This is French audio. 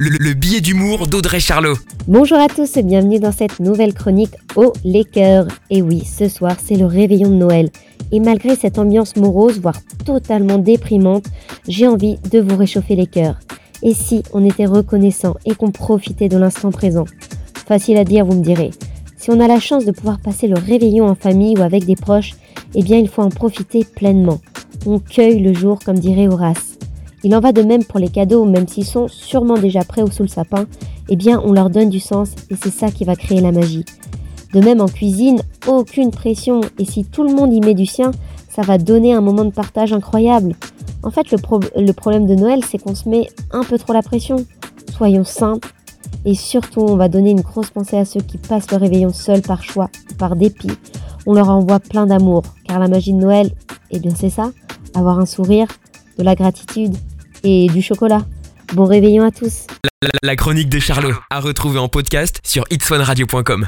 le, le billet d'humour d'Audrey Charlot. Bonjour à tous et bienvenue dans cette nouvelle chronique au les cœurs. Et oui, ce soir c'est le réveillon de Noël. Et malgré cette ambiance morose, voire totalement déprimante, j'ai envie de vous réchauffer les cœurs. Et si on était reconnaissant et qu'on profitait de l'instant présent? Facile à dire, vous me direz. Si on a la chance de pouvoir passer le réveillon en famille ou avec des proches, eh bien il faut en profiter pleinement. On cueille le jour, comme dirait Horace. Il en va de même pour les cadeaux, même s'ils sont sûrement déjà prêts ou sous le sapin, eh bien on leur donne du sens et c'est ça qui va créer la magie. De même en cuisine, aucune pression et si tout le monde y met du sien, ça va donner un moment de partage incroyable. En fait, le, problème de Noël, c'est qu'on se met un peu trop la pression. Soyons simples et surtout, on va donner une grosse pensée à ceux qui passent le réveillon seuls par choix par dépit. On leur envoie plein d'amour, car la magie de Noël, eh bien c'est ça, avoir un sourire, de la gratitude et du chocolat. Bon réveillon à tous. La, chronique de Charlot, à retrouver en podcast sur itswanradio.com.